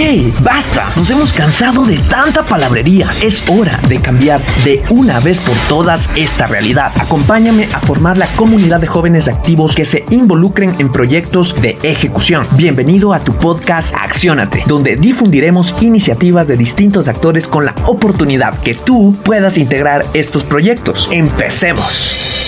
¡Hey! ¡Basta! Nos hemos cansado de tanta palabrería. Es hora de cambiar de una vez por todas esta realidad. Acompáñame a formar la comunidad de jóvenes activos que se involucren en proyectos de ejecución. Bienvenido a tu podcast Acciónate, donde difundiremos iniciativas de distintos actores con la oportunidad que tú puedas integrar estos proyectos. Empecemos.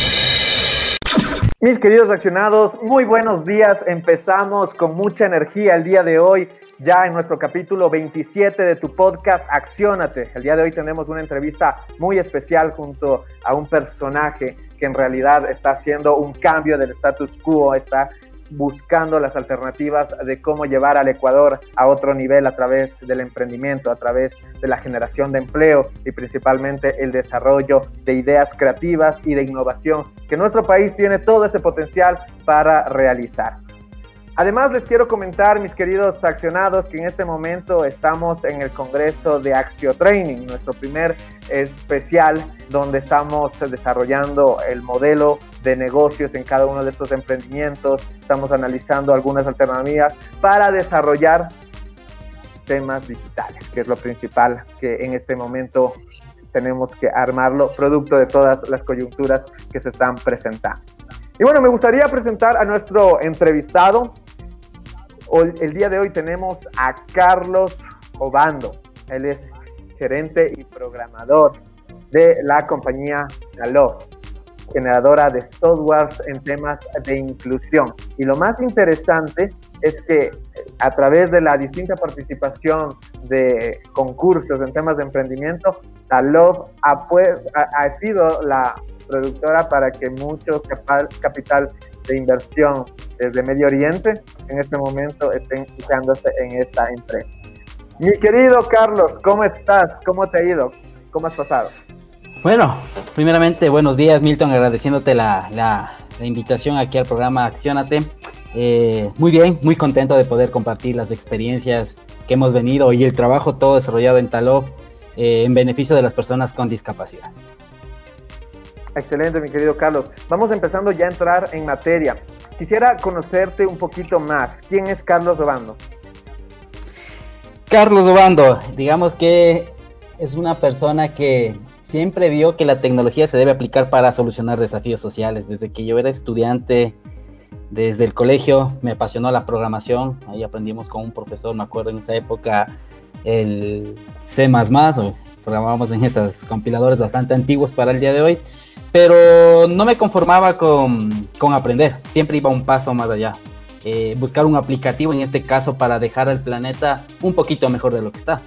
Mis queridos accionados, muy buenos días. Empezamos con mucha energía el día de hoy, ya en nuestro capítulo 27 de tu podcast Acciónate. El día de hoy tenemos una entrevista muy especial junto a un personaje que en realidad está haciendo un cambio del status quo, está buscando las alternativas de cómo llevar al Ecuador a otro nivel a través del emprendimiento, a través de la generación de empleo y principalmente el desarrollo de ideas creativas y de innovación que nuestro país tiene todo ese potencial para realizar. Además, les quiero comentar, mis queridos accionados, que en este momento estamos en el Congreso de Axio Training, nuestro primer especial donde estamos desarrollando el modelo de negocios en cada uno de estos emprendimientos. Estamos analizando algunas alternativas para desarrollar temas digitales, que es lo principal que en este momento tenemos que armarlo, producto de todas las coyunturas que se están presentando. Y bueno, me gustaría presentar a nuestro entrevistado. El día de hoy tenemos a Carlos Obando. Él es gerente y programador de la compañía Galo, generadora de softwares en temas de inclusión. Y lo más interesante es que a través de la distinta participación de concursos en temas de emprendimiento, ha, ha, sido la productora para que mucho capital de inversión desde Medio Oriente en este momento estén fijándose en esta empresa. Mi querido Carlos, ¿cómo estás? ¿Cómo te ha ido? ¿Cómo has pasado? Bueno, primeramente, buenos días, Milton, agradeciéndote la, la, invitación aquí al programa Acciónate. Eh, muy bien, muy contento de poder compartir las experiencias que hemos venido y el trabajo todo desarrollado en Taló eh, en beneficio de las personas con discapacidad. Excelente, mi querido Carlos. Vamos empezando ya a entrar en materia. Quisiera conocerte un poquito más. ¿Quién es Carlos Obando? Carlos Obando, digamos que es una persona que siempre vio que la tecnología se debe aplicar para solucionar desafíos sociales. Desde que yo era estudiante, desde el colegio, me apasionó la programación. Ahí aprendimos con un profesor, me acuerdo en esa época, el C++, o programábamos en esos compiladores bastante antiguos para el día de hoy. Pero no me conformaba con, con aprender, siempre iba un paso más allá. Eh, buscar un aplicativo en este caso para dejar al planeta un poquito mejor de lo que está.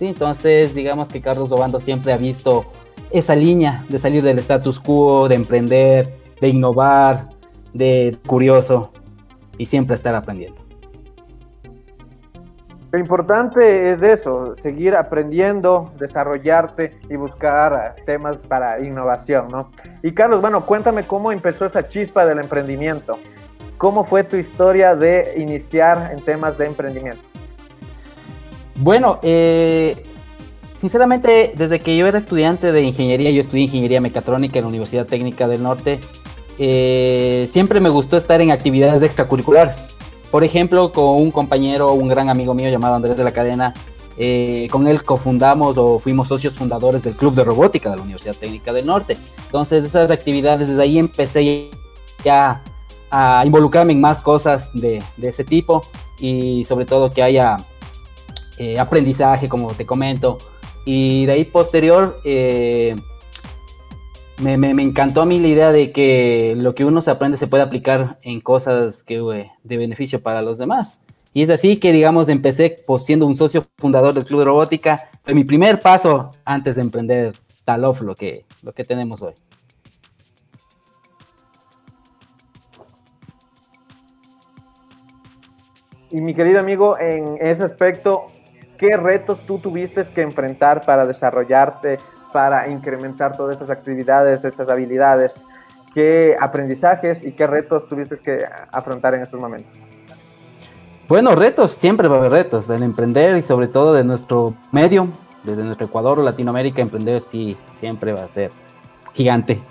Entonces, digamos que Carlos Obando siempre ha visto esa línea de salir del status quo, de emprender, de innovar, de curioso y siempre estar aprendiendo. Lo importante es eso, seguir aprendiendo, desarrollarte y buscar temas para innovación, ¿no? Y Carlos, bueno, cuéntame cómo empezó esa chispa del emprendimiento. ¿Cómo fue tu historia de iniciar en temas de emprendimiento? Bueno, eh, sinceramente, desde que yo era estudiante de ingeniería, yo estudié ingeniería mecatrónica en la Universidad Técnica del Norte, eh, siempre me gustó estar en actividades extracurriculares. Por ejemplo, con un compañero, un gran amigo mío llamado Andrés de la Cadena, eh, con él cofundamos o fuimos socios fundadores del Club de Robótica de la Universidad Técnica del Norte. Entonces, esas actividades, desde ahí empecé ya a involucrarme en más cosas de, ese tipo y sobre todo que haya eh, aprendizaje, como te comento. Y de ahí posterior, eh, me, encantó a mí la idea de que lo que uno se aprende se puede aplicar en cosas que, de beneficio para los demás. Y es así que, digamos, empecé pues, siendo un socio fundador del Club de Robótica. Fue mi primer paso antes de emprender Talof, lo que, lo que tenemos hoy. Y mi querido amigo, en ese aspecto, ¿qué retos tú tuviste que enfrentar para desarrollarte, para incrementar todas esas actividades, esas habilidades? ¿Qué aprendizajes y qué retos tuviste que afrontar en estos momentos? Bueno, retos, siempre va a haber retos, el emprender y sobre todo de nuestro medio, desde nuestro Ecuador o Latinoamérica, emprender sí, siempre va a ser gigante,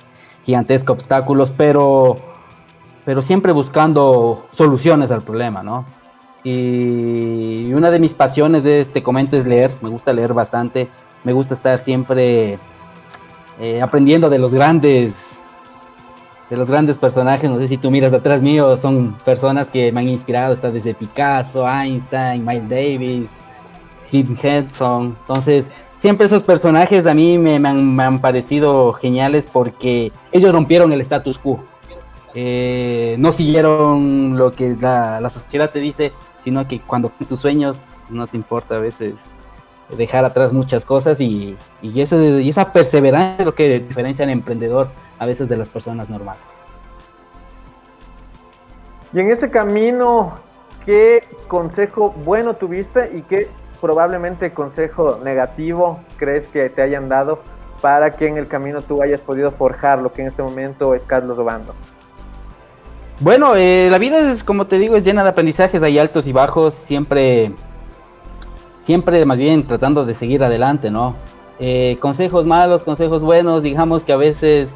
gigantesco obstáculos, pero, pero siempre buscando soluciones al problema, ¿no? Y una de mis pasiones de este comento es leer, me gusta leer bastante, me gusta estar siempre eh, aprendiendo de los grandes de los grandes personajes, no sé si tú miras detrás mío, son personas que me han inspirado, está desde Picasso, Einstein, Miles Davis, Jim Henson, entonces siempre esos personajes a mí me, han, parecido geniales porque ellos rompieron el status quo, eh, no siguieron lo que la, sociedad te dice, sino que cuando tus sueños no te importa a veces dejar atrás muchas cosas y, y, y esa perseverancia es lo que diferencia al emprendedor a veces de las personas normales. Y en ese camino, ¿qué consejo bueno tuviste y qué probablemente consejo negativo crees que te hayan dado para que en el camino tú hayas podido forjar lo que en este momento es Carlos Obando? Bueno, eh, la vida es, como te digo, es llena de aprendizajes, hay altos y bajos, siempre, siempre más bien tratando de seguir adelante, ¿no? Eh, consejos malos, consejos buenos, digamos que a veces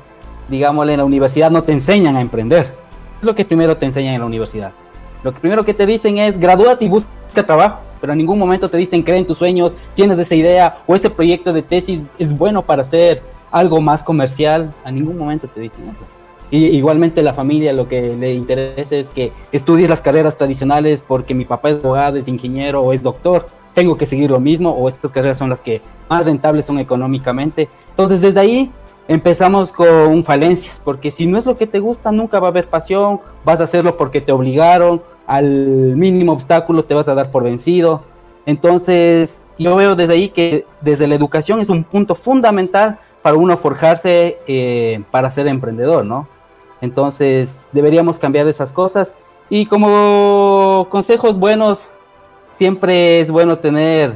digámosle, en la universidad no te enseñan a emprender. Es lo que primero te enseñan en la universidad. Lo primero que te dicen es gradúate y busca trabajo, pero en ningún momento te dicen cree en tus sueños, tienes esa idea o ese proyecto de tesis es bueno para hacer algo más comercial. A ningún momento te dicen eso. Y igualmente la familia lo que le interesa es que estudies las carreras tradicionales porque mi papá es abogado, es ingeniero o es doctor. Tengo que seguir lo mismo o estas carreras son las que más rentables son económicamente. Entonces desde ahí empezamos con falencias, porque si no es lo que te gusta, nunca va a haber pasión, vas a hacerlo porque te obligaron, al mínimo obstáculo te vas a dar por vencido. Entonces, yo veo desde ahí que desde la educación es un punto fundamental para uno forjarse eh, para ser emprendedor, ¿no? Entonces, deberíamos cambiar esas cosas. Y como consejos buenos, siempre es bueno tener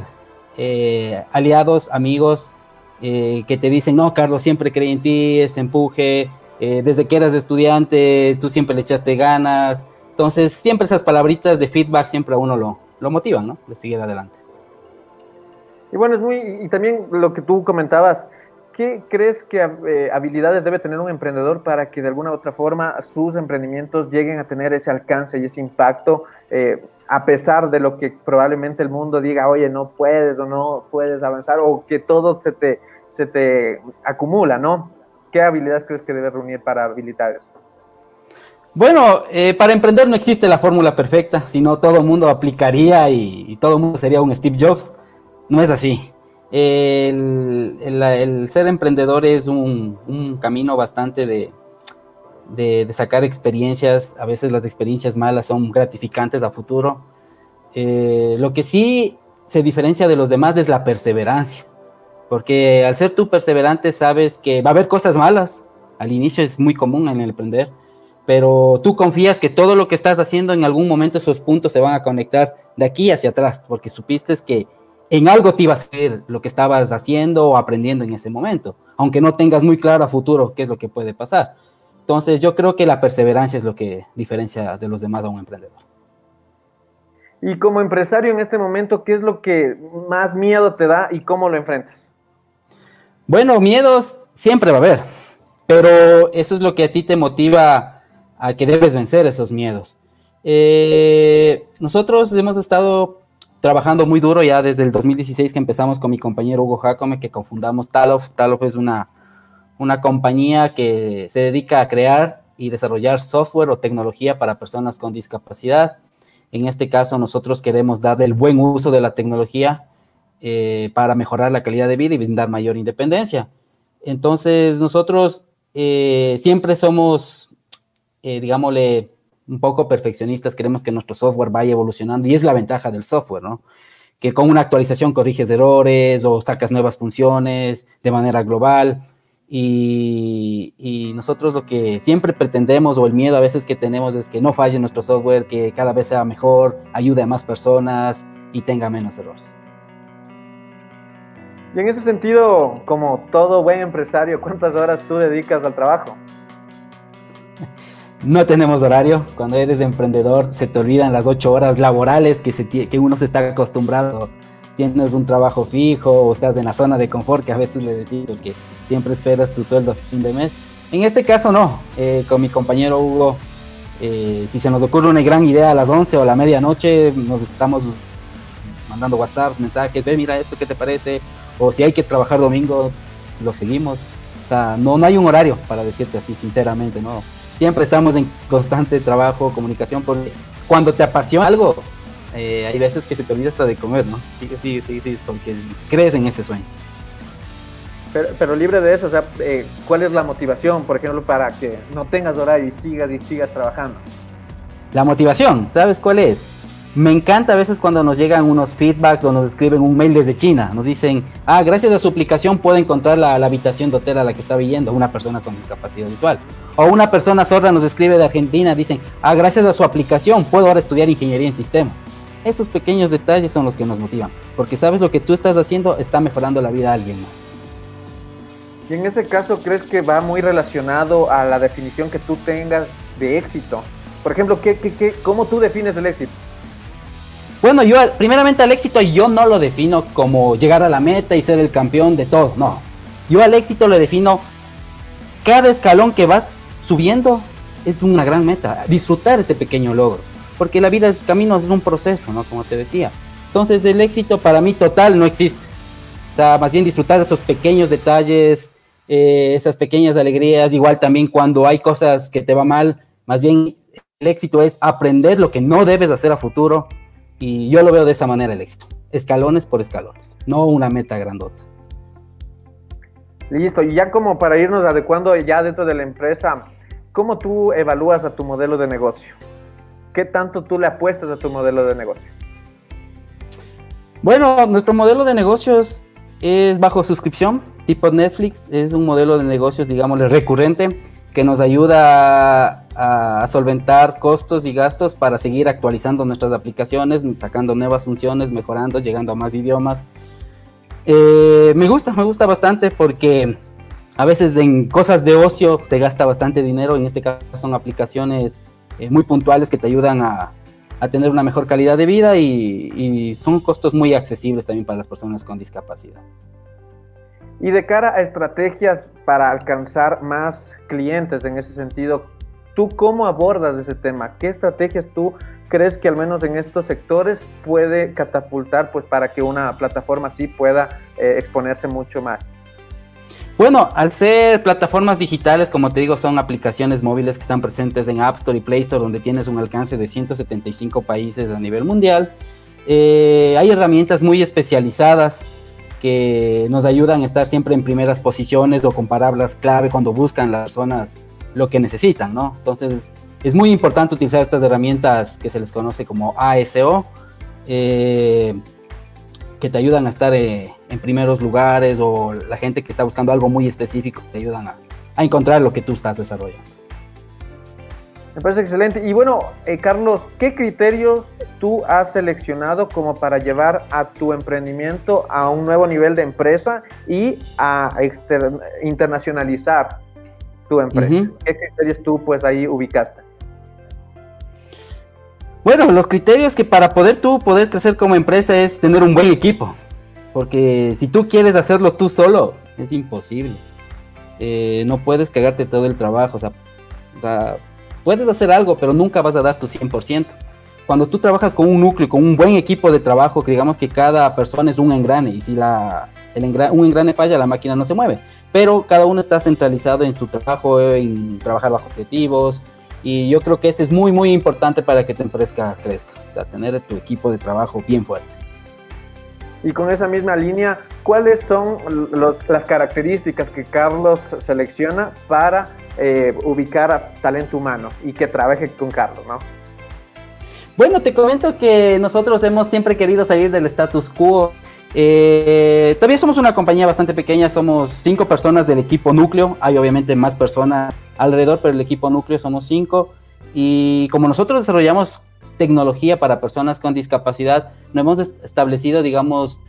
eh, aliados, amigos, eh, que te dicen, no, Carlos, siempre creí en ti, ese empuje, eh, desde que eras estudiante, tú siempre le echaste ganas. Entonces, siempre esas palabritas de feedback siempre a uno lo, lo motivan, ¿no? De seguir adelante. Y bueno, es muy, y también lo que tú comentabas, ¿qué crees que eh, habilidades debe tener un emprendedor para que de alguna u otra forma sus emprendimientos lleguen a tener ese alcance y ese impacto, a pesar de lo que probablemente el mundo diga, oye, no puedes o no puedes avanzar, o que todo se te, se te acumula, ¿no? ¿Qué habilidades crees que debes reunir para habilitar eso? Bueno, eh, para emprender no existe la fórmula perfecta, sino todo el mundo aplicaría y, todo el mundo sería un Steve Jobs. No es así. El, ser emprendedor es un, camino bastante de, de, sacar experiencias. A veces las experiencias malas son gratificantes a futuro. Eh, lo que sí se diferencia de los demás es la perseverancia. Porque al ser tú perseverante sabes que va a haber cosas malas. Al inicio es muy común en el emprender. Pero tú confías que todo lo que estás haciendo en algún momento esos puntos se van a conectar de aquí hacia atrás. Porque supiste que en algo te iba a ser lo que estabas haciendo o aprendiendo en ese momento. Aunque no tengas muy claro a futuro qué es lo que puede pasar. Entonces yo creo que la perseverancia es lo que diferencia de los demás a un emprendedor. Y como empresario en este momento, ¿qué es lo que más miedo te da y cómo lo enfrentas? Bueno, miedos siempre va a haber, pero eso es lo que a ti te motiva a que debes vencer esos miedos. Eh, nosotros hemos estado trabajando muy duro ya desde el 2016 que empezamos con mi compañero Hugo Jacome, que confundamos Talof. Talof es una, una compañía que se dedica a crear y desarrollar software o tecnología para personas con discapacidad. En este caso, nosotros queremos darle el buen uso de la tecnología eh, para mejorar la calidad de vida y brindar mayor independencia. Entonces, nosotros eh, siempre somos, eh, digámosle, un poco perfeccionistas, queremos que nuestro software vaya evolucionando y es la ventaja del software, ¿no? Que con una actualización corriges errores o sacas nuevas funciones de manera global. Y, nosotros lo que siempre pretendemos o el miedo a veces que tenemos es que no falle nuestro software, que cada vez sea mejor, ayude a más personas y tenga menos errores. Y en ese sentido, como todo buen empresario, ¿cuántas horas tú dedicas al trabajo? No tenemos horario. Cuando eres emprendedor se te olvidan las ocho horas laborales que, uno se está acostumbrado. Tienes un trabajo fijo o estás en la zona de confort que a veces le decimos que siempre esperas tu sueldo a fin de mes. En este caso no. Eh, con mi compañero Hugo Eh, si se nos ocurre una gran idea a las 11 o a la medianoche, nos estamos mandando WhatsApps, mensajes, ve, mira esto, ¿qué te parece? O si hay que trabajar domingo, lo seguimos. O sea, no, no hay un horario para decirte así, sinceramente, ¿no? Siempre estamos en constante trabajo, comunicación, porque cuando te apasiona algo, eh, hay veces que se te olvida hasta de comer, ¿no? Sí, sí, sí, sí, porque crees en ese sueño. Pero, libre de eso, o sea, eh, ¿cuál es la motivación, por ejemplo, para que no tengas horario y sigas y sigas trabajando? La motivación, ¿sabes cuál es? Me encanta a veces cuando nos llegan unos feedbacks o nos escriben un mail desde China. Nos dicen, ah, gracias a su aplicación puede encontrar la, habitación de hotel a la que está viviendo una persona con discapacidad visual. O una persona sorda nos escribe de Argentina, dicen, ah, gracias a su aplicación puedo ahora estudiar ingeniería en sistemas. Esos pequeños detalles son los que nos motivan, porque sabes lo que tú estás haciendo está mejorando la vida de alguien más. Y en ese caso, ¿crees que va muy relacionado a la definición que tú tengas de éxito? Por ejemplo, ¿qué, qué, qué, ¿cómo tú defines el éxito? Bueno, yo primeramente al éxito yo no lo defino como llegar a la meta y ser el campeón de todo, no. Yo al éxito lo defino cada escalón que vas subiendo es una gran meta, disfrutar ese pequeño logro, porque la vida es caminos, es un proceso, ¿no? Como te decía. Entonces el éxito para mí total no existe. O sea, más bien disfrutar esos pequeños detalles, eh, esas pequeñas alegrías, igual también cuando hay cosas que te va mal, más bien el éxito es aprender lo que no debes hacer a futuro y yo lo veo de esa manera el éxito, escalones por escalones, no una meta grandota. Listo, y ya como para irnos adecuando ya dentro de la empresa, ¿cómo tú evalúas a tu modelo de negocio? ¿Qué tanto tú le apuestas a tu modelo de negocio? Bueno, nuestro modelo de negocios es bajo suscripción, tipo Netflix, es un modelo de negocios, digámosle, recurrente que nos ayuda a, solventar costos y gastos para seguir actualizando nuestras aplicaciones, sacando nuevas funciones, mejorando, llegando a más idiomas. Eh, me gusta, me gusta bastante porque a veces en cosas de ocio se gasta bastante dinero, en este caso son aplicaciones eh, muy puntuales que te ayudan a, tener una mejor calidad de vida y son costos muy accesibles también para las personas con discapacidad. Y de cara a estrategias para alcanzar más clientes en ese sentido, ¿tú cómo abordas ese tema? ¿Qué estrategias tú crees que al menos en estos sectores puede catapultar pues para que una plataforma así pueda eh, exponerse mucho más? Bueno, al ser plataformas digitales, como te digo, son aplicaciones móviles que están presentes en App Store y Play Store, donde tienes un alcance de 175 países a nivel mundial. Eh, hay herramientas muy especializadas que nos ayudan a estar siempre en primeras posiciones o con palabras clave cuando buscan las personas lo que necesitan, ¿no? Entonces, es muy importante utilizar estas herramientas que se les conoce como ASO, eh, que te ayudan a estar eh, en primeros lugares o la gente que está buscando algo muy específico te ayudan a encontrar lo que tú estás desarrollando. Me parece excelente. Y bueno, eh, Carlos, ¿qué criterios tú has seleccionado como para llevar a tu emprendimiento a un nuevo nivel de empresa y a internacionalizar tu empresa? ¿Qué criterios tú pues ahí ubicaste? Bueno, los criterios que para poder tú poder crecer como empresa es tener un buen equipo. Porque si tú quieres hacerlo tú solo, es imposible. Eh, no puedes cagarte todo el trabajo. o sea puedes hacer algo, pero nunca vas a dar tu 100%. Cuando tú trabajas con un núcleo, con un buen equipo de trabajo, que digamos que cada persona es un engrane, y si la, el un engrane falla, la máquina no se mueve. Pero cada uno está centralizado en su trabajo, en trabajar bajo objetivos, y yo creo que eso es muy, muy importante para que tu empresa crezca. O sea, tener tu equipo de trabajo bien fuerte. Y con esa misma línea, ¿cuáles son las características que Carlos selecciona para eh, ubicar a talento humano y que trabaje con Carlos, ¿no? Bueno, te comento que nosotros hemos siempre querido salir del status quo. Eh, todavía somos una compañía bastante pequeña, somos cinco personas del equipo núcleo. Hay obviamente más personas alrededor, pero el equipo núcleo somos cinco. Y como nosotros desarrollamos tecnología para personas con discapacidad, no hemos establecido, digamos,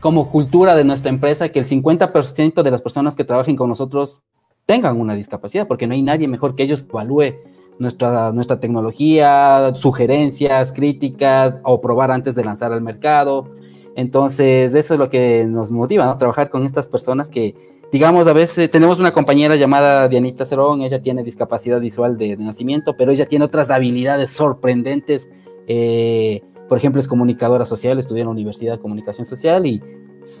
como cultura de nuestra empresa que el 50% de las personas que trabajen con nosotros tengan una discapacidad, porque no hay nadie mejor que ellos que evalúe nuestra, nuestra tecnología, sugerencias, críticas o probar antes de lanzar al mercado. Entonces, eso es lo que nos motiva, ¿no? Trabajar con estas personas que, digamos, a veces tenemos una compañera llamada Dianita Cerón, ella tiene discapacidad visual de, nacimiento, pero ella tiene otras habilidades sorprendentes. Eh, por ejemplo, es comunicadora social, estudió en la Universidad de Comunicación Social y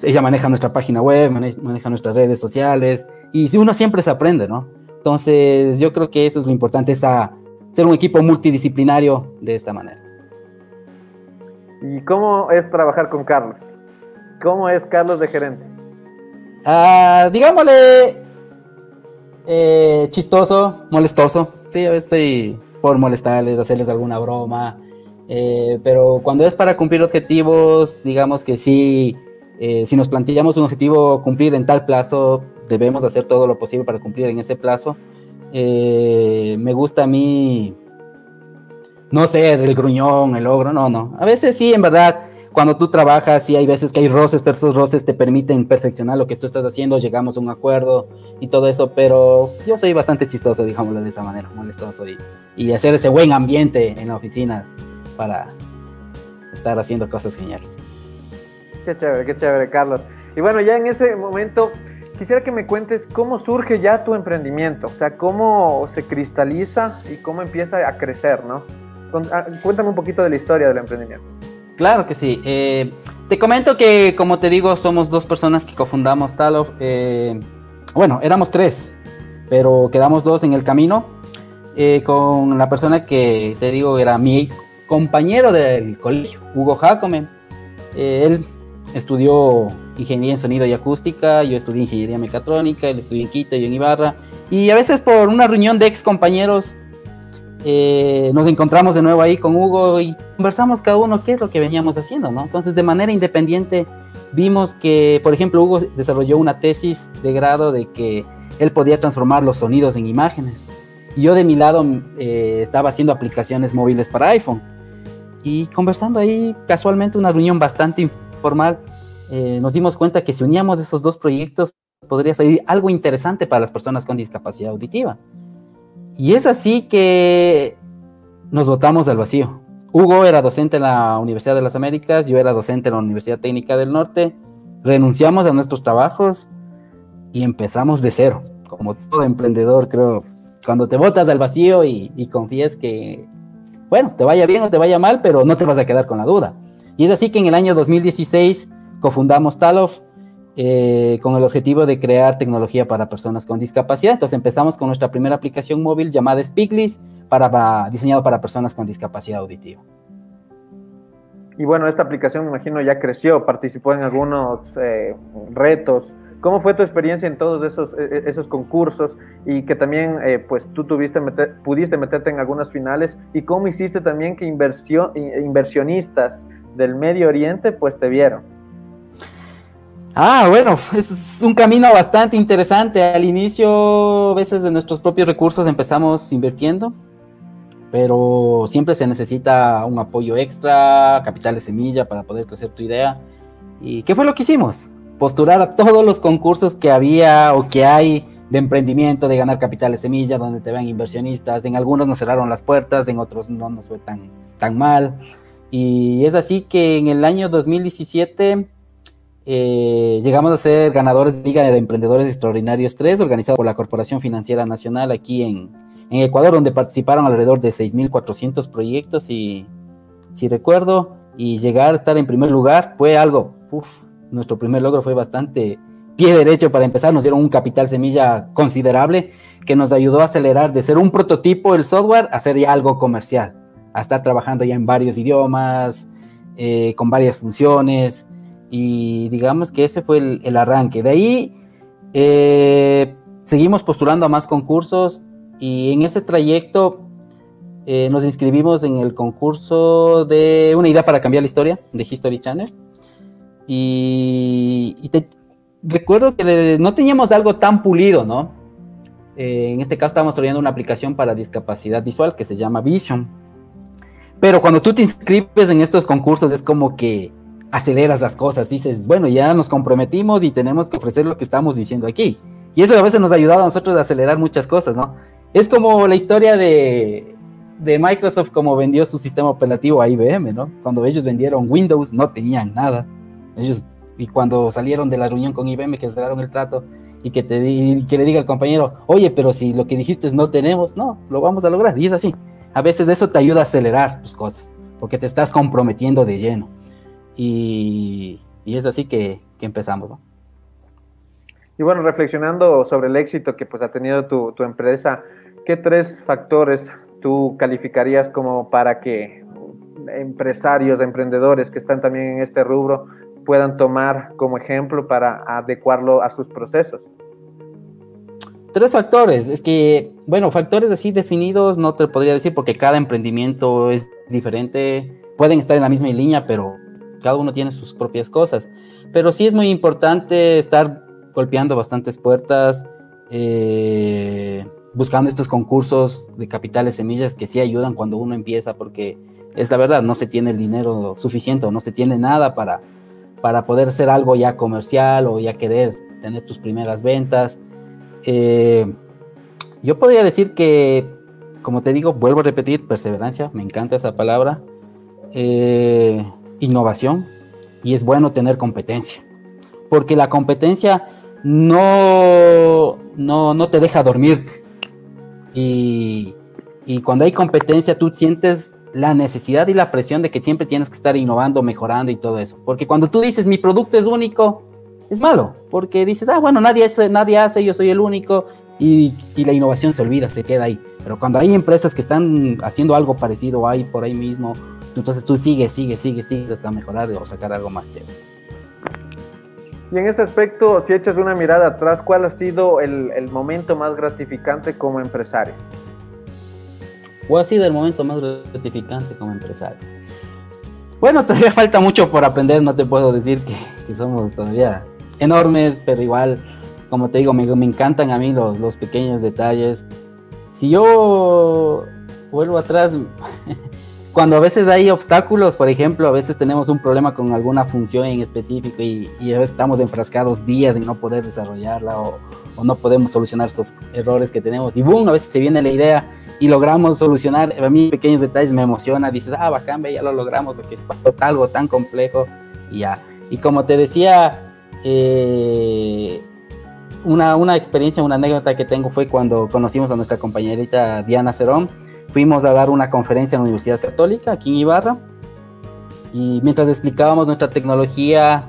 ella maneja nuestra página web, maneja nuestras redes sociales y uno siempre se aprende, ¿no? Entonces, yo creo que eso es lo importante, es ser un equipo multidisciplinario de esta manera. ¿Y cómo es trabajar con Carlos? ¿Cómo es Carlos de gerente? Ah, digámosle eh, chistoso, molestoso. Sí, veces estoy por molestarles, hacerles alguna broma. Eh, pero cuando es para cumplir objetivos, digamos que sí, eh, si nos planteamos un objetivo cumplir en tal plazo, debemos hacer todo lo posible para cumplir en ese plazo. me gusta a mí no ser el gruñón, el ogro, no, no. A veces sí, en verdad, cuando tú trabajas, sí hay veces que hay roces, pero esos roces te permiten perfeccionar lo que tú estás haciendo, llegamos a un acuerdo y todo eso, pero yo soy bastante chistoso, digámoslo de esa manera, molestoso y, y hacer ese buen ambiente en la oficina para estar haciendo cosas geniales. Qué chévere, qué chévere, Carlos. Y bueno, ya en ese momento quisiera que me cuentes cómo surge ya tu emprendimiento, o sea, cómo se cristaliza y cómo empieza a crecer, ¿no? Ah, cuéntame un poquito de la historia del emprendimiento. Claro que sí. Eh, te comento que, como te digo, somos dos personas que cofundamos Talof. Eh, bueno, éramos tres, pero quedamos dos en el camino. Eh, con la persona que te digo era mi compañero del colegio, Hugo Jacome. él estudió ingeniería en sonido y acústica, yo estudié ingeniería mecatrónica, él estudió en Quito, y en Ibarra. Y a veces por una reunión de ex compañeros eh, nos encontramos de nuevo ahí con Hugo y conversamos cada uno qué es lo que veníamos haciendo, ¿no? Entonces, de manera independiente, vimos que, por ejemplo, Hugo desarrolló una tesis de grado de que él podía transformar los sonidos en imágenes. Y yo de mi lado eh, estaba haciendo aplicaciones móviles para iPhone. Y conversando ahí, casualmente, una reunión bastante informal, eh, nos dimos cuenta que si uníamos esos dos proyectos, podría salir algo interesante para las personas con discapacidad auditiva. Y es así que nos votamos al vacío. Hugo era docente en la Universidad de las Américas, yo era docente en la Universidad Técnica del Norte, renunciamos a nuestros trabajos y empezamos de cero. Como todo emprendedor, creo, cuando te votas al vacío y, y confías que, bueno, te vaya bien o te vaya mal, pero no te vas a quedar con la duda. Y es así que en el año 2016 cofundamos Talof, eh, con el objetivo de crear tecnología para personas con discapacidad. Entonces empezamos con nuestra primera aplicación móvil llamada Speakly, para, diseñado para personas con discapacidad auditiva. Y bueno, esta aplicación me imagino ya creció, participó en algunos eh, retos. ¿Cómo fue tu experiencia en todos esos, e, e, esos concursos y que también eh, pues tú tuviste pudiste meterte en algunas finales y cómo hiciste también que inversionistas del Medio Oriente pues te vieron? Ah, bueno, es un camino bastante interesante. Al inicio, a veces de nuestros propios recursos empezamos invirtiendo, pero siempre se necesita un apoyo extra, capital de semilla para poder crecer tu idea. ¿Y qué fue lo que hicimos? Postular a todos los concursos que había o que hay de emprendimiento, de ganar capital de semilla, donde te vean inversionistas. En algunos nos cerraron las puertas, en otros no nos fue tan, tan mal. Y es así que en el año 2017 eh, llegamos a ser ganadores de Liga de Emprendedores Extraordinarios 3, organizado por la Corporación Financiera Nacional aquí en, Ecuador, donde participaron alrededor de 6.400 proyectos y si recuerdo, y llegar a estar en primer lugar fue algo, nuestro primer logro fue bastante pie derecho para empezar, nos dieron un capital semilla considerable que nos ayudó a acelerar de ser un prototipo el software a ser ya algo comercial, a estar trabajando ya en varios idiomas, eh, con varias funciones, y digamos que ese fue el, arranque. De ahí eh, seguimos postulando a más concursos y en ese trayecto eh, nos inscribimos en el concurso de una idea para cambiar la historia de History Channel. Y, recuerdo que no teníamos algo tan pulido, ¿no? Eh, en este caso estábamos trayendo una aplicación para discapacidad visual que se llama Vision. Pero cuando tú te inscribes en estos concursos es como que aceleras las cosas, dices, bueno, ya nos comprometimos y tenemos que ofrecer lo que estamos diciendo aquí. Y eso a veces nos ha ayudado a nosotros a acelerar muchas cosas, ¿no? Es como la historia de, de Microsoft como vendió su sistema operativo a IBM, ¿no? Cuando ellos vendieron Windows no tenían nada. Ellos, y cuando salieron de la reunión con IBM, que cerraron el trato, y que, te, que le diga al compañero, oye, pero si lo que dijiste es no tenemos, no, lo vamos a lograr. Y es así. A veces eso te ayuda a acelerar tus cosas, porque te estás comprometiendo de lleno. Y, y es así que, que empezamos, ¿no? Y bueno, reflexionando sobre el éxito que pues ha tenido tu, tu empresa, ¿qué tres factores tú calificarías como para que empresarios, emprendedores que están también en este rubro puedan tomar como ejemplo para adecuarlo a sus procesos? Tres factores. Es que, bueno, factores así definidos no te podría decir porque cada emprendimiento es diferente. Pueden estar en la misma línea, pero cada uno tiene sus propias cosas. Pero sí es muy importante estar golpeando bastantes puertas, eh, buscando estos concursos de capitales semillas que sí ayudan cuando uno empieza, porque es la verdad, no se tiene el dinero suficiente o no se tiene nada para, para poder ser algo ya comercial o ya querer tener tus primeras ventas. Eh, yo podría decir que, como te digo, vuelvo a repetir, perseverancia, me encanta esa palabra, eh, innovación, y es bueno tener competencia, porque la competencia no, no, no te deja dormirte. Y, y cuando hay competencia, tú sientes la necesidad y la presión de que siempre tienes que estar innovando, mejorando y todo eso. Porque cuando tú dices mi producto es único, es malo, porque dices, ah, bueno, nadie hace, nadie hace yo soy el único, y, y, la innovación se olvida, se queda ahí. Pero cuando hay empresas que están haciendo algo parecido ahí por ahí mismo, entonces tú sigues, sigues, sigues, sigues hasta mejorar o sacar algo más chévere. Y en ese aspecto, si echas una mirada atrás, ¿cuál ha sido el, el momento más gratificante como empresario? ¿O ha sido el momento más gratificante como empresario? Bueno, todavía falta mucho por aprender, no te puedo decir que, que somos todavía enormes, pero igual, como te digo, me, me encantan a mí los, los, pequeños detalles. Si yo vuelvo atrás, cuando a veces hay obstáculos, por ejemplo, a veces tenemos un problema con alguna función en específico y, y a veces estamos enfrascados días en no poder desarrollarla o, o no podemos solucionar esos errores que tenemos. Y boom, a veces se viene la idea y logramos solucionar, a mí pequeños detalles me emociona, dices, ah, bacán, ya lo logramos porque es algo tan complejo y ya. Y como te decía, eh, una, una experiencia, una anécdota que tengo fue cuando conocimos a nuestra compañerita Diana Cerón, fuimos a dar una conferencia en la Universidad Católica, aquí en Ibarra, y mientras explicábamos nuestra tecnología,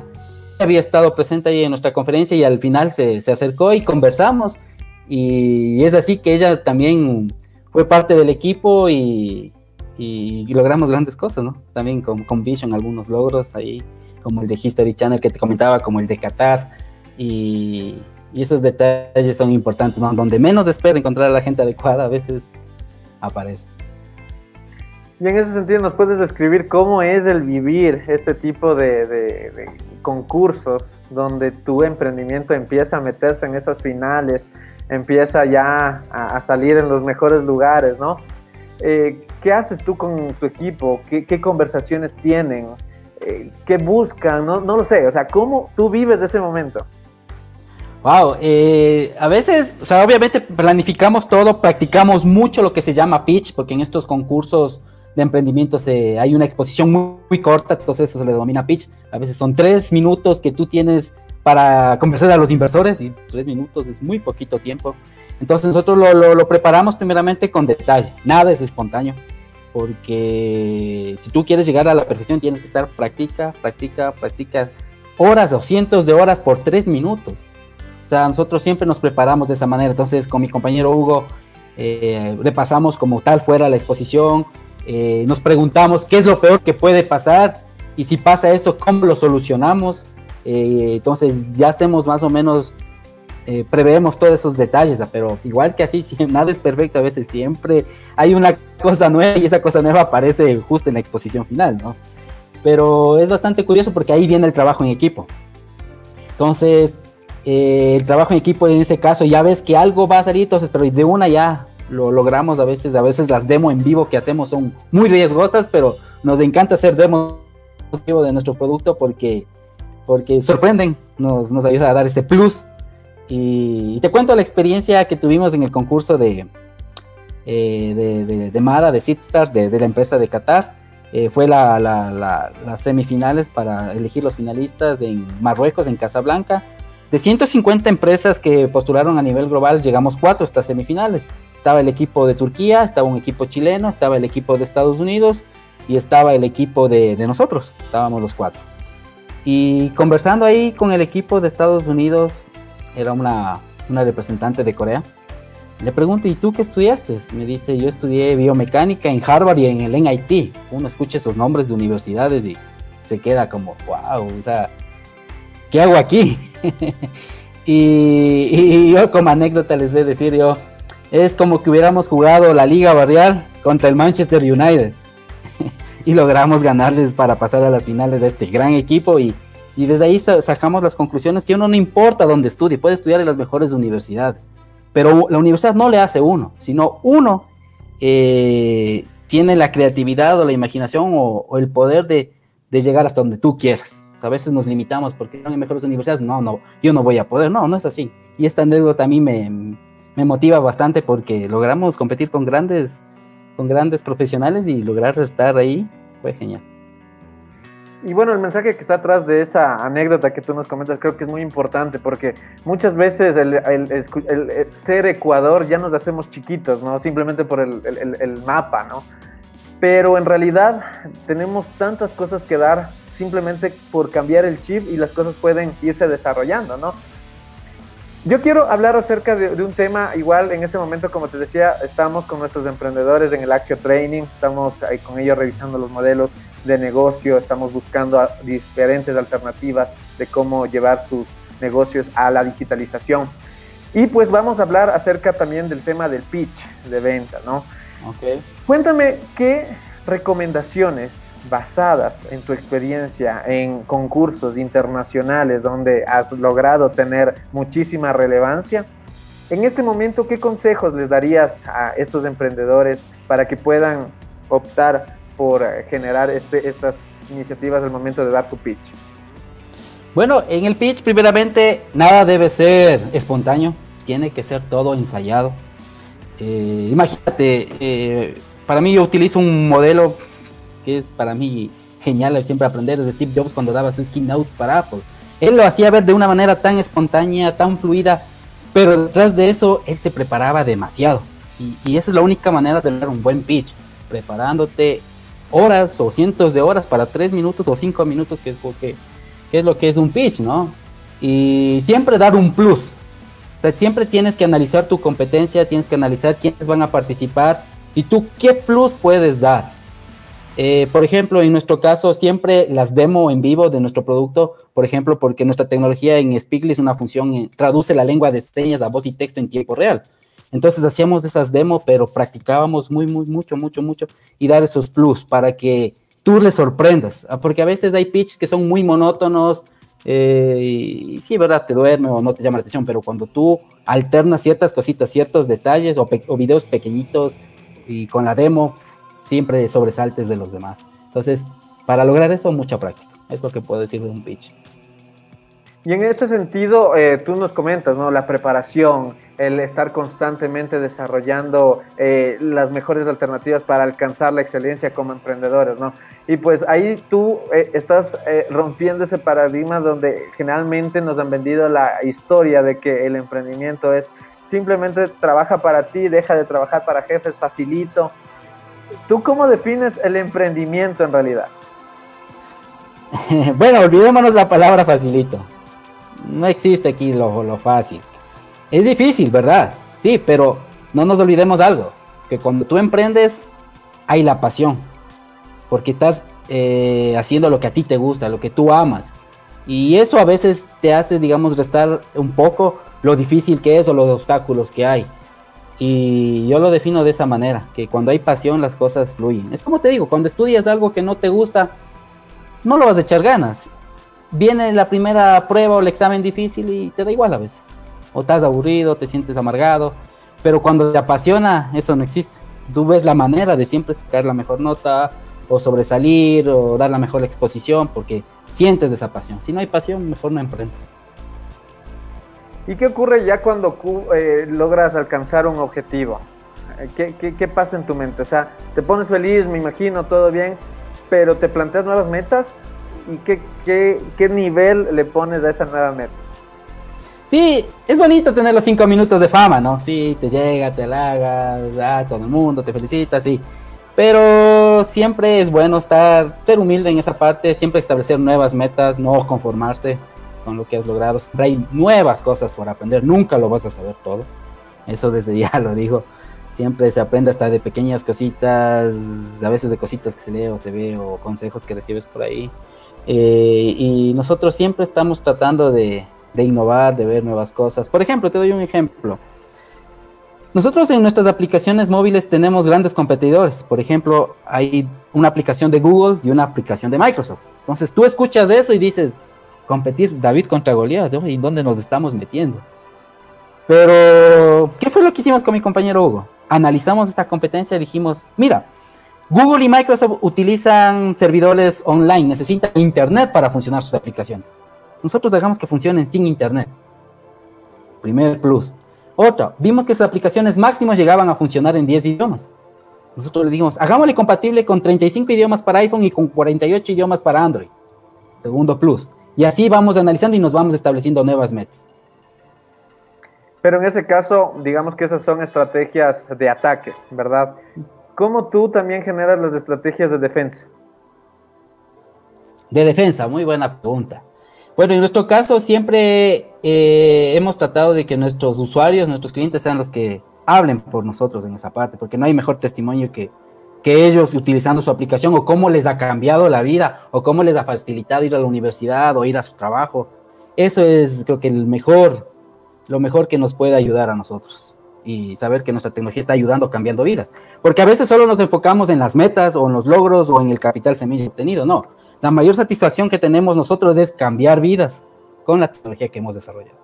había estado presente ahí en nuestra conferencia y al final se, se acercó y conversamos. Y es así que ella también fue parte del equipo y, y, logramos grandes cosas, ¿no? También con, con, Vision algunos logros ahí, como el de History Channel que te comentaba, como el de Qatar. Y, y esos detalles son importantes, ¿no? Donde menos espera encontrar a la gente adecuada, a veces aparece. Y en ese sentido, ¿nos puedes describir cómo es el vivir este tipo de, concursos donde tu emprendimiento empieza a meterse en esas finales, empieza ya a, salir en los mejores lugares, ¿no? Eh, ¿Qué haces tú con tu equipo? ¿Qué, qué conversaciones tienen? Eh, ¿Qué buscan? No, no, lo sé, o sea, ¿cómo tú vives ese momento? Wow, eh, a veces, o sea, obviamente planificamos todo, practicamos mucho lo que se llama pitch, porque en estos concursos de emprendimiento se, hay una exposición muy, muy corta, entonces eso se le denomina pitch. A veces son tres minutos que tú tienes para convencer a los inversores y tres minutos es muy poquito tiempo. Entonces nosotros lo, lo, lo, preparamos primeramente con detalle, nada es espontáneo, porque si tú quieres llegar a la perfección tienes que estar practica, practica, practica horas o cientos de horas por tres minutos. O sea, nosotros siempre nos preparamos de esa manera. Entonces con mi compañero Hugo eh, repasamos como tal fuera la exposición, eh, nos preguntamos qué es lo peor que puede pasar y si pasa eso, cómo lo solucionamos eh, entonces ya hacemos más o menos, eh, preveemos todos esos detalles, pero igual que así, nada es perfecto, a veces siempre hay una cosa nueva y esa cosa nueva aparece justo en la exposición final, ¿no? Pero es bastante curioso porque ahí viene el trabajo en equipo. Entonces, eh, el trabajo en equipo en ese caso, ya ves que algo va a salir, entonces, pero de una ya lo logramos a veces, a veces las demos en vivo que hacemos son muy riesgosas, pero nos encanta hacer demos de nuestro producto porque porque sorprenden, nos, nos ayuda a dar este plus. Y, y, te cuento la experiencia que tuvimos en el concurso de, eh, de, de, de Mara, de de, de, la empresa de Qatar. eh, fue la, las semifinales para elegir los finalistas en Marruecos, en Casablanca. De 150 empresas que postularon a nivel global, llegamos cuatro a estas semifinales. Estaba el equipo de Turquía, estaba un equipo chileno, estaba el equipo de Estados Unidos y estaba el equipo de, nosotros. Estábamos los cuatro. Y conversando ahí con el equipo de Estados Unidos, era una, una representante de Corea. Le pregunto, ¿y tú qué estudiaste? Me dice, yo estudié biomecánica en Harvard y en el MIT. Uno escucha esos nombres de universidades y se queda como, wow, ¿qué hago aquí? y, yo como anécdota les he decir yo, es como que hubiéramos jugado la Liga Barrial contra el Manchester United. y logramos ganarles para pasar a las finales de este gran equipo y, y desde ahí sacamos las conclusiones que uno no importa dónde estudie, puede estudiar en las mejores universidades pero la universidad no le hace uno, sino uno eh, tiene la creatividad o la imaginación o, el poder de, llegar hasta donde tú quieras. A veces nos limitamos porque hay mejores universidades. No, no, yo no voy a poder. No, no es así. Y esta anécdota a mí me, me motiva bastante porque logramos competir con grandes, con grandes profesionales y lograr estar ahí fue genial. Y bueno, el mensaje que está atrás de esa anécdota que tú nos comentas creo que es muy importante porque muchas veces el, ser Ecuador ya nos hacemos chiquitos, ¿no? Simplemente por el, mapa, ¿no? Pero en realidad tenemos tantas cosas que dar simplemente por cambiar el chip y las cosas pueden irse desarrollando, ¿no? Yo quiero hablar acerca de, de, un tema, igual en este momento, como te decía, estamos con nuestros emprendedores en el Actio Training, estamos ahí con ellos revisando los modelos de negocio, estamos buscando diferentes alternativas de cómo llevar sus negocios a la digitalización. Y pues vamos a hablar acerca también del tema del pitch de venta, ¿no? Okay. Cuéntame qué recomendaciones basadas en tu experiencia en concursos internacionales donde has logrado tener muchísima relevancia. En este momento, ¿qué consejos les darías a estos emprendedores para que puedan optar por eh, generar este, estas iniciativas al momento de dar su pitch? Bueno, en el pitch, primeramente, nada debe ser espontáneo, tiene que ser todo ensayado. Eh, imagínate, eh, para mí yo utilizo un modelo que es para mí genial siempre aprender desde Steve Jobs cuando daba sus keynotes para Apple. Él lo hacía ver de una manera tan espontánea, tan fluida, pero detrás de eso él se preparaba demasiado. Y, y esa es la única manera de dar un buen pitch, preparándote horas o cientos de horas para tres minutos o cinco minutos, que es, porque, que es lo que es un pitch, ¿no? Y siempre dar un plus. O sea, siempre tienes que analizar tu competencia, tienes que analizar quiénes van a participar y tú qué plus puedes dar. Eh, por ejemplo, en nuestro caso, siempre las demo en vivo de nuestro producto, por ejemplo, porque nuestra tecnología en Speakly es una función, eh, traduce la lengua de señas a voz y texto en tiempo real. Entonces hacíamos esas demos, pero practicábamos muy, muy, mucho, mucho, mucho y dar esos plus para que tú les sorprendas. Ah, porque a veces hay pitches que son muy monótonos eh, y sí, ¿verdad? Te duerme o no te llama la atención, pero cuando tú alternas ciertas cositas, ciertos detalles o, o videos pequeñitos y con la demo, siempre sobresaltes de los demás. Entonces, para lograr eso, mucha práctica. Es lo que puedo decir de un pitch. Y en ese sentido, eh, tú nos comentas, ¿no? La preparación, el estar constantemente desarrollando eh, las mejores alternativas para alcanzar la excelencia como emprendedores, ¿no? Y pues ahí tú eh, estás rompiendo ese paradigma donde generalmente nos han vendido la historia de que el emprendimiento es simplemente trabaja para ti, deja de trabajar para jefes, facilito. ¿Tú cómo defines el emprendimiento en realidad? bueno, olvidémonos la palabra facilito no existe aquí lo, lo fácil. Es difícil, ¿verdad? Sí, pero no nos olvidemos algo, que cuando tú emprendes hay la pasión, porque estás eh, haciendo lo que a ti te gusta, lo que tú amas. Y eso a veces te hace, digamos, restar un poco lo difícil que es o los obstáculos que hay. Y yo lo defino de esa manera, que cuando hay pasión las cosas fluyen. Es como te digo, cuando estudias algo que no te gusta, no lo vas a echar ganas viene la primera prueba o el examen difícil y te da igual a veces. O estás aburrido, te sientes amargado, pero cuando te apasiona, eso no existe. Tú ves la manera de siempre sacar la mejor nota, o sobresalir, o dar la mejor exposición, porque sientes esa pasión. Si no hay pasión, mejor no emprendes. ¿Y qué ocurre ya cuando eh, logras alcanzar un objetivo? ¿Qué, ¿Qué, qué, pasa en tu mente? O sea, te pones feliz, me imagino, todo bien, pero te planteas nuevas metas y qué, qué, qué nivel le pones a esa nueva meta. Sí, es bonito tener los cinco minutos de fama, ¿no? Sí, te llega, te halagas, ah, todo el mundo te felicita, sí. Pero siempre es bueno estar, ser humilde en esa parte, siempre establecer nuevas metas, no conformarte con lo que has logrado. hay nuevas cosas por aprender, nunca lo vas a saber todo. Eso desde ya lo digo. Siempre se aprende hasta de pequeñas cositas, a veces de cositas que se lee o se ve o consejos que recibes por ahí. Eh, y nosotros siempre estamos tratando de, de innovar, de ver nuevas cosas. Por ejemplo, te doy un ejemplo. Nosotros en nuestras aplicaciones móviles tenemos grandes competidores. Por ejemplo, hay una aplicación de Google y una aplicación de Microsoft. Entonces tú escuchas eso y dices, competir David contra Goliat, ¿y dónde nos estamos metiendo? Pero, ¿qué fue lo que hicimos con mi compañero Hugo? Analizamos esta competencia y dijimos, mira, Google y Microsoft utilizan servidores online, necesitan Internet para funcionar sus aplicaciones. Nosotros dejamos que funcionen sin internet. Primer plus. Otra, vimos que sus aplicaciones máximas llegaban a funcionar en 10 idiomas. Nosotros le dijimos, hagámosle compatible con 35 idiomas para iPhone y con 48 idiomas para Android. Segundo plus. Y así vamos analizando y nos vamos estableciendo nuevas metas. Pero en ese caso, digamos que esas son estrategias de ataque, ¿verdad? ¿Cómo tú también generas las estrategias de defensa? De defensa, muy buena pregunta. Bueno, en nuestro caso siempre eh, hemos tratado de que nuestros usuarios, nuestros clientes sean los que hablen por nosotros en esa parte, porque no hay mejor testimonio que, que ellos utilizando su aplicación o cómo les ha cambiado la vida o cómo les ha facilitado ir a la universidad o ir a su trabajo. Eso es creo que el mejor, lo mejor que nos puede ayudar a nosotros y saber que nuestra tecnología está ayudando, cambiando vidas. Porque a veces solo nos enfocamos en las metas o en los logros o en el capital semilla obtenido. No, la mayor satisfacción que tenemos nosotros es cambiar vidas con la tecnología que hemos desarrollado.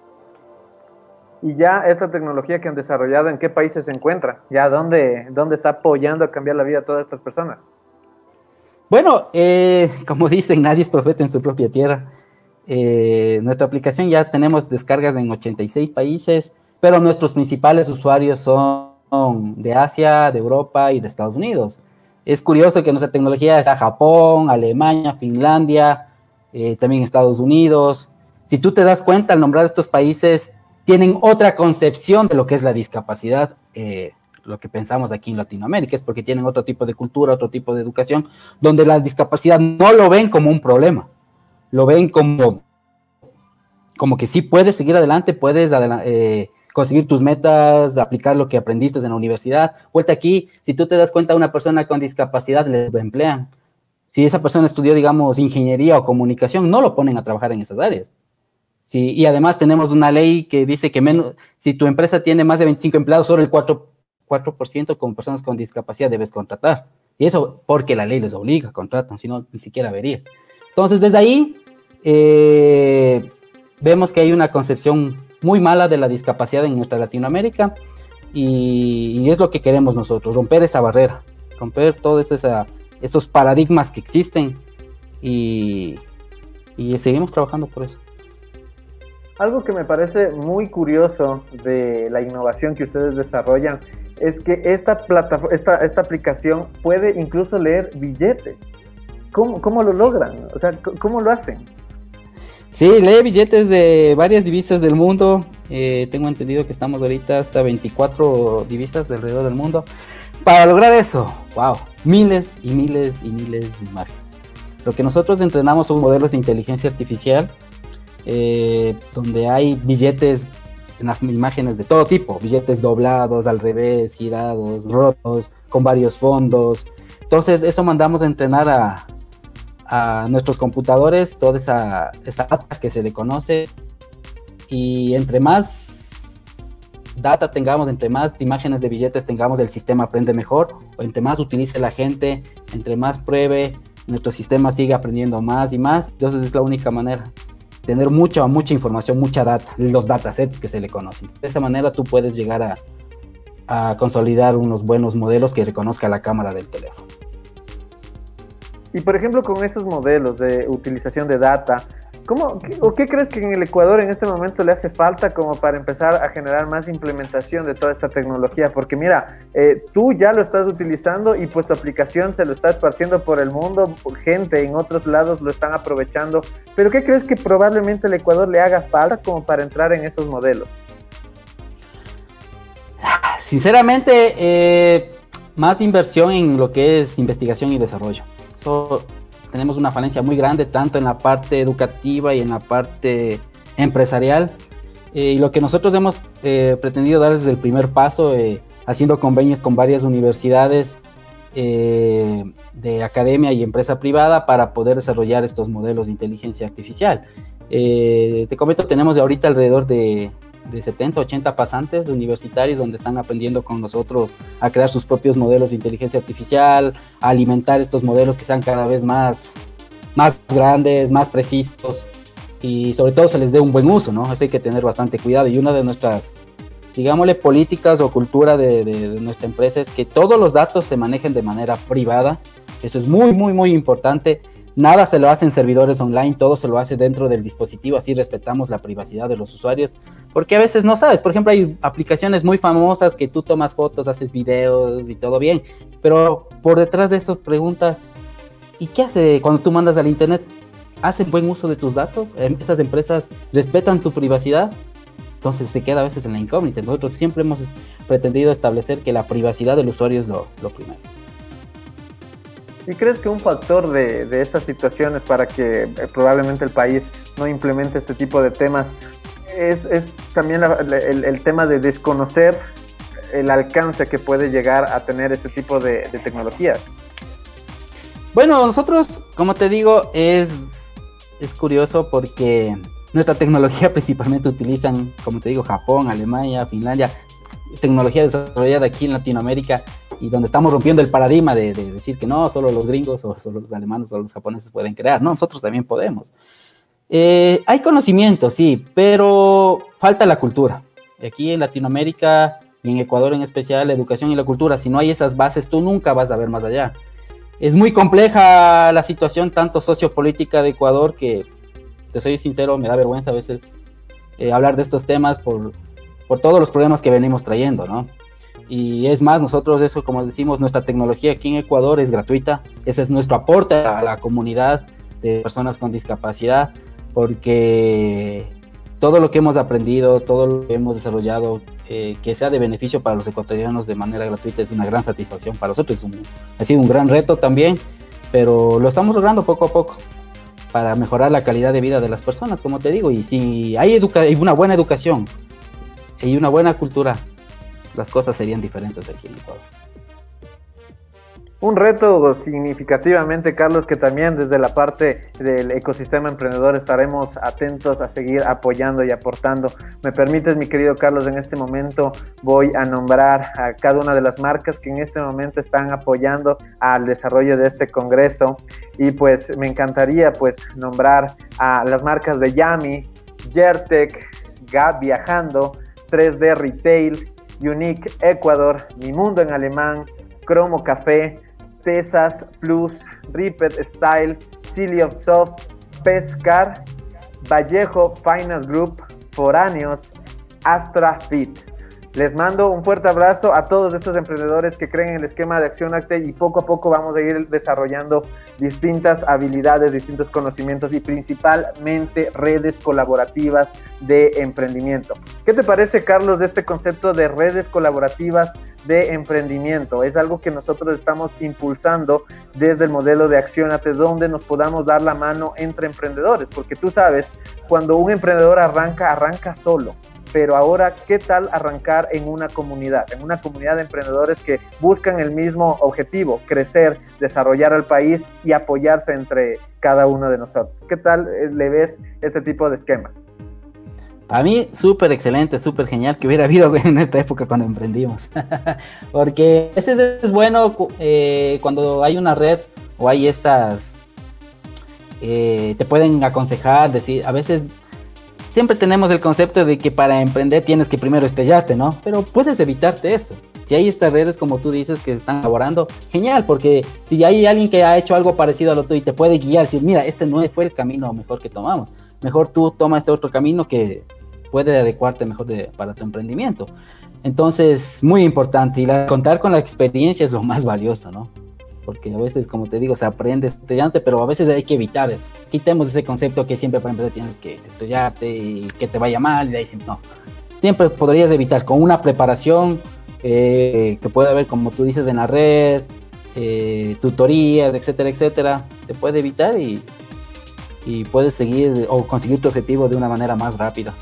Y ya esta tecnología que han desarrollado, ¿en qué países se encuentra? ¿Ya dónde, dónde está apoyando a cambiar la vida de todas estas personas? Bueno, eh, como dicen, nadie es profeta en su propia tierra. Eh, nuestra aplicación ya tenemos descargas en 86 países, pero nuestros principales usuarios son de Asia, de Europa y de Estados Unidos. Es curioso que nuestra tecnología está Japón, Alemania, Finlandia, eh, también Estados Unidos. Si tú te das cuenta al nombrar estos países, tienen otra concepción de lo que es la discapacidad, eh, lo que pensamos aquí en Latinoamérica, es porque tienen otro tipo de cultura, otro tipo de educación, donde la discapacidad no lo ven como un problema, lo ven como, como que sí puedes seguir adelante, puedes eh, conseguir tus metas, aplicar lo que aprendiste en la universidad. Vuelta aquí, si tú te das cuenta, una persona con discapacidad le emplean. Si esa persona estudió, digamos, ingeniería o comunicación, no lo ponen a trabajar en esas áreas. Sí, y además tenemos una ley que dice que menos, si tu empresa tiene más de 25 empleados, solo el 4%, 4 con personas con discapacidad debes contratar. Y eso porque la ley les obliga, contratan, si no, ni siquiera verías. Entonces, desde ahí, eh, vemos que hay una concepción muy mala de la discapacidad en nuestra Latinoamérica y, es lo que queremos nosotros, romper esa barrera, romper todos esos paradigmas que existen y, y seguimos trabajando por eso. Algo que me parece muy curioso de la innovación que ustedes desarrollan es que esta, esta, esta aplicación puede incluso leer billetes. ¿Cómo, cómo lo logran? O sea, ¿cómo lo hacen? Sí, lee billetes de varias divisas del mundo. Eh, tengo entendido que estamos ahorita hasta 24 divisas alrededor del mundo. Para lograr eso, wow, miles y miles y miles de imágenes. Lo que nosotros entrenamos son modelos de inteligencia artificial, eh, donde hay billetes en las imágenes de todo tipo, billetes doblados, al revés, girados, rotos, con varios fondos. Entonces, eso mandamos a entrenar a, a nuestros computadores toda esa, esa data que se le conoce y entre más data tengamos, entre más imágenes de billetes tengamos, el sistema aprende mejor, o entre más utilice la gente, entre más pruebe, nuestro sistema sigue aprendiendo más y más, entonces es la única manera. Tener mucha, mucha información, mucha data, los datasets que se le conocen. De esa manera tú puedes llegar a, a consolidar unos buenos modelos que reconozca la cámara del teléfono. Y por ejemplo, con esos modelos de utilización de data, ¿Cómo, qué, ¿O qué crees que en el Ecuador en este momento le hace falta como para empezar a generar más implementación de toda esta tecnología? Porque mira, eh, tú ya lo estás utilizando y pues tu aplicación se lo está esparciendo por el mundo, gente en otros lados lo están aprovechando, pero ¿qué crees que probablemente el Ecuador le haga falta como para entrar en esos modelos? Sinceramente, eh, más inversión en lo que es investigación y desarrollo. Eso tenemos una falencia muy grande tanto en la parte educativa y en la parte empresarial. Eh, y lo que nosotros hemos eh, pretendido dar desde el primer paso, eh, haciendo convenios con varias universidades de academia y empresa privada para poder desarrollar estos modelos de inteligencia artificial. te comento, tenemos ahorita alrededor de de 70, 80 pasantes universitarios donde están aprendiendo con nosotros a crear sus propios modelos de inteligencia artificial, a alimentar estos modelos que sean cada vez más, más grandes, más precisos y sobre todo se les dé un buen uso, ¿no? Eso hay que tener bastante cuidado y una de nuestras, digámosle, políticas o cultura de, de nuestra empresa es que todos los datos se manejen de manera privada. Eso es muy, muy, muy importante Nada se lo hace en servidores online, todo se lo hace dentro del dispositivo, así respetamos la privacidad de los usuarios, porque a veces no sabes, por ejemplo, hay aplicaciones muy famosas que tú tomas fotos, haces videos y todo bien, pero por detrás de eso preguntas, ¿y qué hace cuando tú mandas al internet? ¿Hacen buen uso de tus datos? Em, ¿Estas empresas respetan tu privacidad? Entonces se queda a veces en la incógnita. Nosotros siempre hemos pretendido establecer que la privacidad del usuario es lo, lo primero. ¿Y crees que un factor de, estas situaciones para que eh, probablemente el país no implemente este tipo de temas es, también el, tema de desconocer el alcance que puede llegar a tener este tipo de, tecnologías? Bueno, nosotros, como te digo, es, es curioso porque nuestra tecnología principalmente utilizan, como te digo, Japón, Alemania, Finlandia, tecnología desarrollada aquí en Latinoamérica y donde estamos rompiendo el paradigma de, decir que no, solo los gringos o solo los alemanes o los japoneses pueden crear, no, nosotros también podemos. Eh, hay conocimiento, sí, pero falta la cultura. Aquí en Latinoamérica y en Ecuador en especial, la educación y la cultura, si no hay esas bases, tú nunca vas a ver más allá. Es muy compleja la situación tanto sociopolítica de Ecuador que, te soy sincero, me da vergüenza a veces eh, hablar de estos temas por, por todos los problemas que venimos trayendo, ¿no? Y es más, nosotros eso, como decimos, nuestra tecnología aquí en Ecuador es gratuita. Ese es nuestro aporte a la comunidad de personas con discapacidad, porque todo lo que hemos aprendido, todo lo que hemos desarrollado, eh, que sea de beneficio para los ecuatorianos de manera gratuita, es una gran satisfacción para nosotros. ha sido un gran reto también, pero lo estamos logrando poco a poco para mejorar la calidad de vida de las personas, como te digo. Y si hay, hay una buena educación y una buena cultura las cosas serían diferentes aquí en Ecuador. Un reto significativamente, Carlos, que también desde la parte del ecosistema emprendedor estaremos atentos a seguir apoyando y aportando. Me permites, mi querido Carlos, en este momento voy a nombrar a cada una de las marcas que en este momento están apoyando al desarrollo de este congreso y pues me encantaría pues nombrar a las marcas de Yami, Jertec, Gap Viajando, 3D Retail, Unique Ecuador, Mi Mundo en Alemán, Cromo Café, Tesas Plus, Ripet Style, Silly of Soft, Pescar, Vallejo Finance Group, Foráneos, Astra Fit. Les mando un fuerte abrazo a todos estos emprendedores que creen en el esquema de Acción Acte y poco a poco vamos a ir desarrollando distintas habilidades, distintos conocimientos y principalmente redes colaborativas de emprendimiento. ¿Qué te parece, Carlos, de este concepto de redes colaborativas de emprendimiento? Es algo que nosotros estamos impulsando desde el modelo de Accionate, donde nos podamos dar la mano entre emprendedores, porque tú sabes, cuando un emprendedor arranca, arranca solo pero ahora, ¿qué tal arrancar en una comunidad? En una comunidad de emprendedores que buscan el mismo objetivo, crecer, desarrollar al país y apoyarse entre cada uno de nosotros. ¿Qué tal eh, le ves este tipo de esquemas? A mí, súper excelente, súper genial que hubiera habido en esta época cuando emprendimos. Porque ese es bueno eh, cuando hay una red o hay estas... Eh, te pueden aconsejar, decir, a veces siempre tenemos el concepto de que para emprender tienes que primero estrellarte, ¿no? Pero puedes evitarte eso. Si hay estas redes, como tú dices, que están elaborando, genial, porque si hay alguien que ha hecho algo parecido a lo tuyo y te puede guiar, decir, mira, este no fue el camino mejor que tomamos. mejor tú toma este otro camino que puede adecuarte mejor para tu emprendimiento. Entonces, muy importante. Y contar con la experiencia es lo más valioso, ¿no? Porque a veces, como te digo, se aprende estudiante, pero a veces hay que evitar eso. Quitemos ese concepto que siempre para empezar tienes que estudiarte y que te vaya mal y de ahí no. Siempre podrías evitar con una preparación eh, que puede haber, como tú dices, en la red, eh, tutorías, etcétera, etcétera. Te puede evitar y, y puedes seguir o conseguir tu objetivo de una manera más rápida.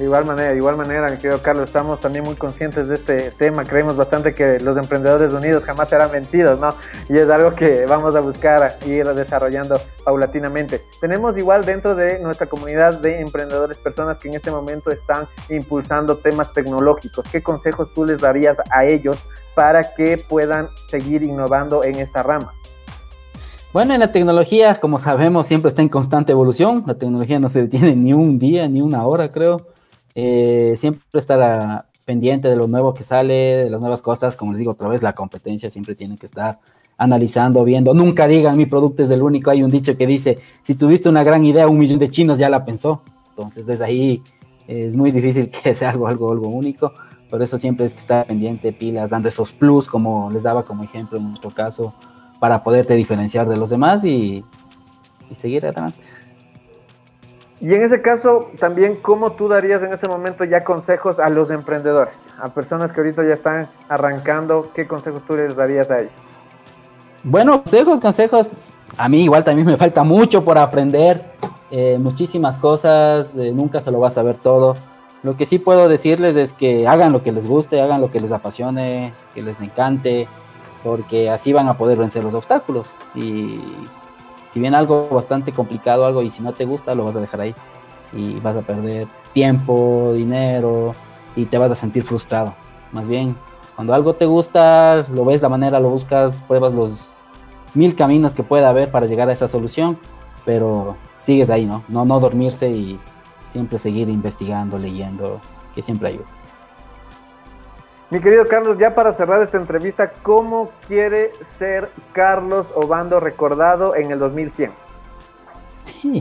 De igual manera, de igual manera, mi querido Carlos, estamos también muy conscientes de este tema. Creemos bastante que los emprendedores unidos jamás serán vencidos, ¿no? Y es algo que vamos a buscar ir desarrollando paulatinamente. Tenemos igual dentro de nuestra comunidad de emprendedores personas que en este momento están impulsando temas tecnológicos. ¿Qué consejos tú les darías a ellos para que puedan seguir innovando en esta rama? Bueno, en la tecnología, como sabemos, siempre está en constante evolución. La tecnología no se detiene ni un día, ni una hora, creo. Eh, siempre estar pendiente de lo nuevo que sale, de las nuevas cosas, como les digo otra vez, la competencia siempre tiene que estar analizando, viendo, nunca digan mi producto es el único, hay un dicho que dice, si tuviste una gran idea, un millón de chinos ya la pensó, entonces desde ahí es muy difícil que sea algo, algo, algo único, por eso siempre es que estar pendiente, pilas, dando esos plus, como les daba como ejemplo en nuestro caso, para poderte diferenciar de los demás y, y seguir adelante. Y en ese caso, también, ¿cómo tú darías en este momento ya consejos a los emprendedores? A personas que ahorita ya están arrancando, ¿qué consejos tú les darías a ellos? Bueno, consejos, consejos. A mí igual también me falta mucho por aprender, eh, muchísimas cosas, eh, nunca se lo vas a saber todo. Lo que sí puedo decirles es que hagan lo que les guste, hagan lo que les apasione, que les encante, porque así van a poder vencer los obstáculos. Y si bien algo bastante complicado, algo y si no te gusta, lo vas a dejar ahí. Y vas a perder tiempo, dinero y te vas a sentir frustrado. Más bien, cuando algo te gusta, lo ves la manera, lo buscas, pruebas los mil caminos que pueda haber para llegar a esa solución, pero sigues ahí, ¿no? No, no dormirse y siempre seguir investigando, leyendo, que siempre ayuda. Mi querido Carlos, ya para cerrar esta entrevista, ¿cómo quiere ser Carlos Obando recordado en el 2100?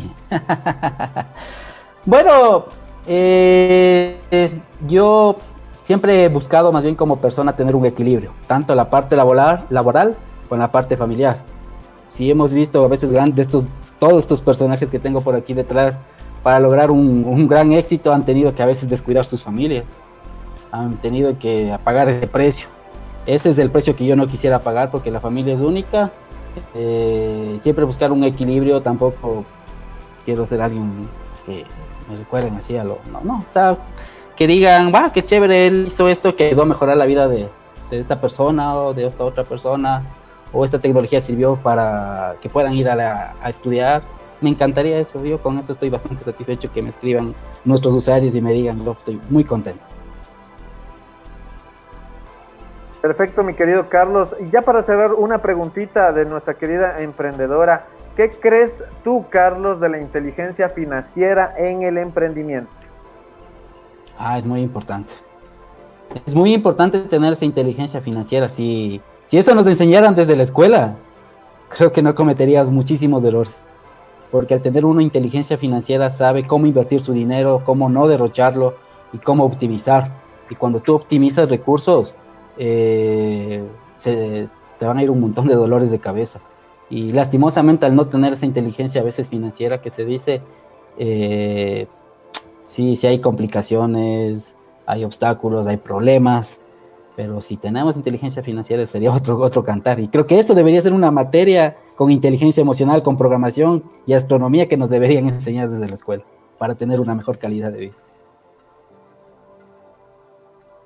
bueno, eh, yo siempre he buscado más bien como persona tener un equilibrio, tanto la parte laboral, laboral con la parte familiar. Si hemos visto a veces grandes estos, todos estos personajes que tengo por aquí detrás, para lograr un gran éxito han tenido que a veces descuidar sus familias han tenido que pagar ese precio. Ese es el precio que yo no quisiera pagar porque la familia es única. Eh, siempre buscar un equilibrio, tampoco quiero ser alguien que me recuerden así a lo... No, no, o sea, que digan, va, qué chévere, él hizo esto que ayudó a mejorar la vida de, de esta persona o de esta otra persona, o esta tecnología sirvió para que puedan ir a, a estudiar. Me encantaría eso, yo con eso estoy bastante satisfecho que me escriban nuestros usuarios y me digan, lo estoy muy contento. Perfecto, mi querido Carlos. Y ya para cerrar, una preguntita de nuestra querida emprendedora. ¿Qué crees tú, Carlos, de la inteligencia financiera en el emprendimiento? Ah, es muy importante. Es muy importante tener esa inteligencia financiera. Si, si eso nos enseñaran desde la escuela, creo que no cometerías muchísimos errores. Porque al tener una inteligencia financiera sabe cómo invertir su dinero, cómo no derrocharlo y cómo optimizar. Y cuando tú optimizas recursos, eh, se, te van a ir un montón de dolores de cabeza. Y lastimosamente al no tener esa inteligencia a veces financiera que se dice, eh, sí, sí hay complicaciones, hay obstáculos, hay problemas, pero si tenemos inteligencia financiera sería otro, otro cantar. Y creo que eso debería ser una materia con inteligencia emocional, con programación y astronomía que nos deberían enseñar desde la escuela para tener una mejor calidad de vida.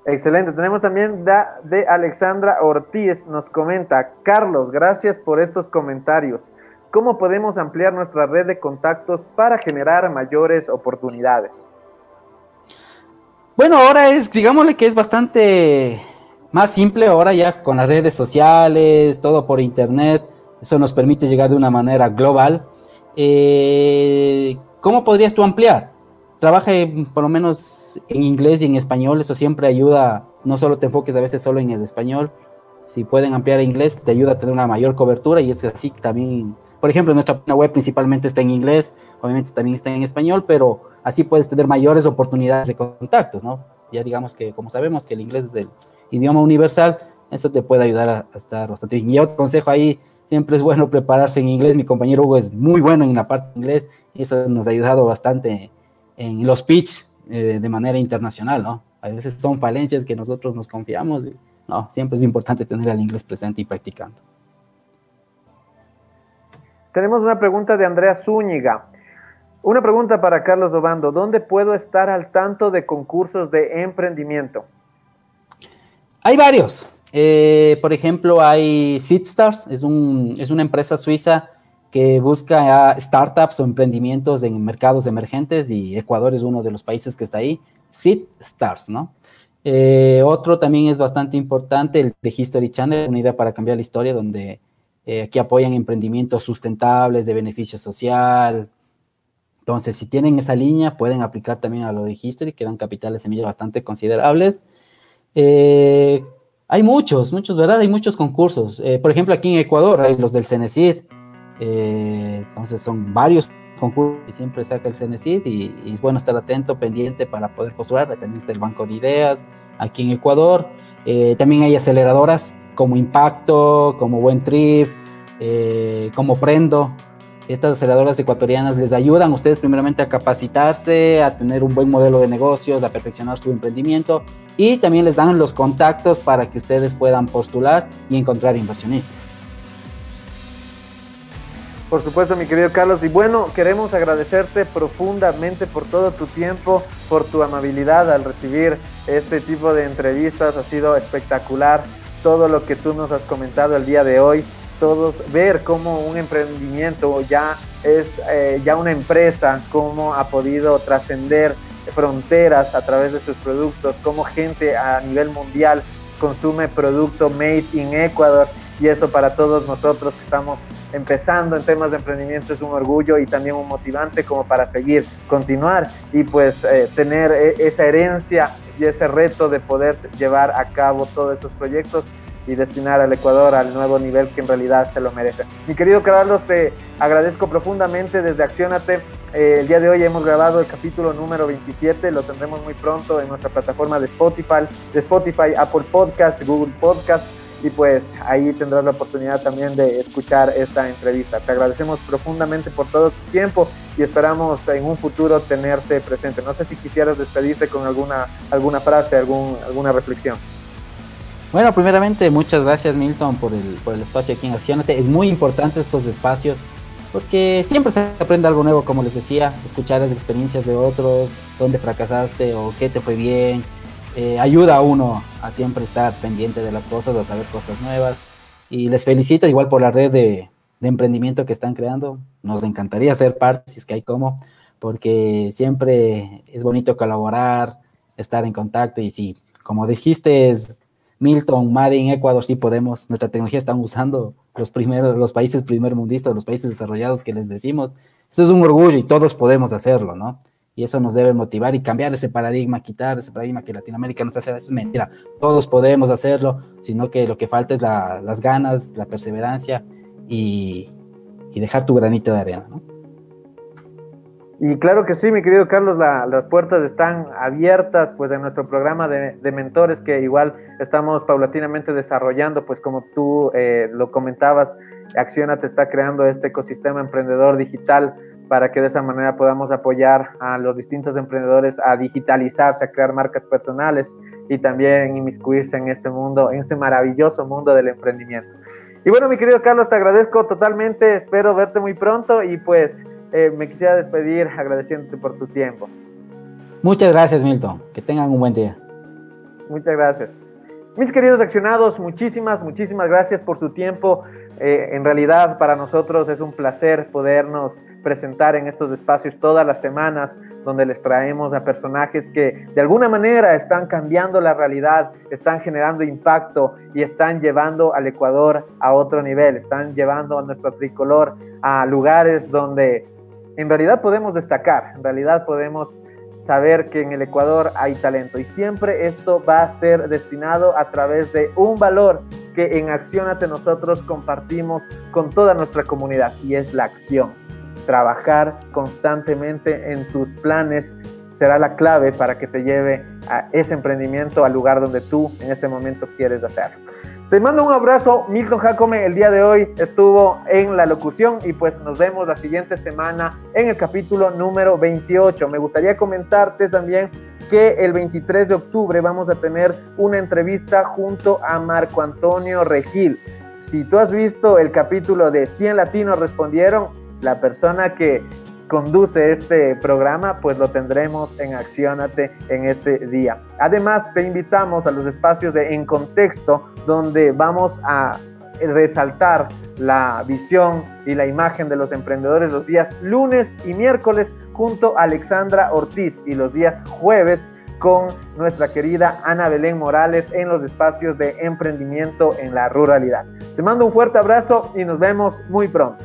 Excelente. Tenemos también de Alexandra Ortiz. Nos comenta, Carlos, gracias por estos comentarios. ¿Cómo podemos ampliar nuestra red de contactos para generar mayores oportunidades? Bueno, ahora es, digámosle que es bastante más simple ahora ya con las redes sociales, todo por internet. Eso nos permite llegar de una manera global. Eh, ¿Cómo podrías tú ampliar? Trabaje por lo menos en inglés y en español, eso siempre ayuda, no solo te enfoques a veces solo en el español, si pueden ampliar inglés, te ayuda a tener una mayor cobertura y es así también, por ejemplo, nuestra web principalmente está en inglés, obviamente también está en español, pero así puedes tener mayores oportunidades de contactos, ¿no? Ya digamos que, como sabemos que el inglés es el idioma universal, eso te puede ayudar a, estar bastante bien. Y otro consejo ahí, siempre es bueno prepararse en inglés. Mi compañero Hugo es muy bueno en la parte de inglés y eso nos ha ayudado bastante en los pitch eh, de manera internacional, ¿no? A veces son falencias que nosotros nos confiamos y no, siempre es importante tener el inglés presente y practicando. Tenemos una pregunta de Andrea Zúñiga. Una pregunta para Carlos Obando. ¿Dónde puedo estar al tanto de concursos de emprendimiento? Hay varios. Eh, por ejemplo, hay SeedStars, es, un, es una empresa suiza que busca startups o emprendimientos en mercados emergentes y Ecuador es uno de los países que está ahí. SeedStars, ¿no? Eh, otro también es bastante importante, el de History Channel, una idea para cambiar la historia, donde eh, aquí apoyan emprendimientos sustentables, de beneficio social. Entonces, si tienen esa línea, pueden aplicar también a lo de History, que dan capitales semillas bastante considerables. Eh, hay muchos, muchos, ¿verdad? Hay muchos concursos. Por ejemplo, aquí en Ecuador hay los del CENESID. Eh, entonces son varios concursos que siempre saca el CENESID y, es bueno estar atento, pendiente para poder postular. También está el Banco de Ideas aquí en Ecuador. también hay aceleradoras como Impacto, como Buen Trip, como Prendo estas aceleradoras ecuatorianas les ayudan a ustedes primeramente a capacitarse, a tener un buen modelo de negocios, a perfeccionar su emprendimiento y también les dan los contactos para que ustedes puedan postular y encontrar inversionistas. Por supuesto, mi querido Carlos. Y bueno, queremos agradecerte profundamente por todo tu tiempo, por tu amabilidad al recibir este tipo de entrevistas. Ha sido espectacular todo lo que tú nos has comentado el día de hoy todos ver cómo un emprendimiento ya es eh, ya una empresa, cómo ha podido trascender fronteras a través de sus productos, cómo gente a nivel mundial consume producto made in Ecuador y eso para todos nosotros que estamos empezando en temas de emprendimiento es un orgullo y también un motivante como para seguir, continuar y pues eh, tener e, esa herencia y ese reto de poder llevar a cabo todos estos proyectos y destinar al Ecuador al nuevo nivel que en realidad se lo merece. Mi querido Carlos, te agradezco profundamente desde Accionate. Eh, el día de hoy hemos grabado el capítulo número 27, lo tendremos muy pronto en nuestra plataforma de Spotify, de Spotify, Apple Podcast, Google Podcast y pues ahí tendrás la oportunidad también de escuchar esta entrevista. Te agradecemos profundamente por todo tu tiempo y esperamos en un futuro tenerte presente. No sé si quisieras despedirte con alguna, alguna frase, algún, alguna reflexión. Bueno, primeramente, muchas gracias Milton por el, por el espacio aquí en Accionate. Es muy importante estos espacios porque siempre se aprende algo nuevo, como les decía, escuchar las experiencias de otros, dónde fracasaste o qué te fue bien. Eh, ayuda a uno a siempre estar pendiente de las cosas, a saber cosas nuevas. Y les felicito igual por la red de, de emprendimiento que están creando. Nos encantaría ser parte, si es que hay como, porque siempre es bonito colaborar, estar en contacto y si, como dijiste, es Milton, Made en Ecuador, sí podemos. Nuestra tecnología están usando los primeros, los países primermundistas, los países desarrollados que les decimos. Eso es un orgullo y todos podemos hacerlo, ¿no? Y eso nos debe motivar y cambiar ese paradigma, quitar ese paradigma que Latinoamérica nos hace. Eso es mentira. Todos podemos hacerlo, sino que lo que falta es las ganas, la perseverancia y, y dejar tu granito de arena, ¿no? Y claro que sí, mi querido Carlos, las puertas están abiertas pues en nuestro programa de, mentores que igual estamos paulatinamente desarrollando, pues como tú eh, lo comentabas, Acciona te está creando este ecosistema emprendedor digital para que de esa manera podamos apoyar a los distintos emprendedores a digitalizarse, a crear marcas personales y también inmiscuirse en este mundo, en este maravilloso mundo del emprendimiento. Y bueno, mi querido Carlos, te agradezco totalmente, espero verte muy pronto y pues eh, me quisiera despedir agradeciéndote por tu tiempo. Muchas gracias, Milton. Que tengan un buen día. Muchas gracias. Mis queridos accionados, muchísimas, muchísimas gracias por su tiempo. Eh, en realidad para nosotros es un placer podernos presentar en estos espacios todas las semanas donde les traemos a personajes que de alguna manera están cambiando la realidad, están generando impacto y están llevando al Ecuador a otro nivel, están llevando a nuestro tricolor a lugares donde en realidad podemos destacar, en realidad podemos saber que en el Ecuador hay talento y siempre esto va a ser destinado a través de un valor que en Accionate nosotros compartimos con toda nuestra comunidad y es la acción. Trabajar constantemente en tus planes será la clave para que te lleve a ese emprendimiento al lugar donde tú en este momento quieres hacerlo. Te mando un abrazo, Milton Jacome el día de hoy estuvo en la locución y pues nos vemos la siguiente semana en el capítulo número 28. Me gustaría comentarte también que el 23 de octubre vamos a tener una entrevista junto a Marco Antonio Regil. Si tú has visto el capítulo de 100 latinos respondieron, la persona que conduce este programa, pues lo tendremos en Accionate en este día. Además, te invitamos a los espacios de En Contexto, donde vamos a resaltar la visión y la imagen de los emprendedores los días lunes y miércoles junto a Alexandra Ortiz y los días jueves con nuestra querida Ana Belén Morales en los espacios de emprendimiento en la ruralidad. Te mando un fuerte abrazo y nos vemos muy pronto.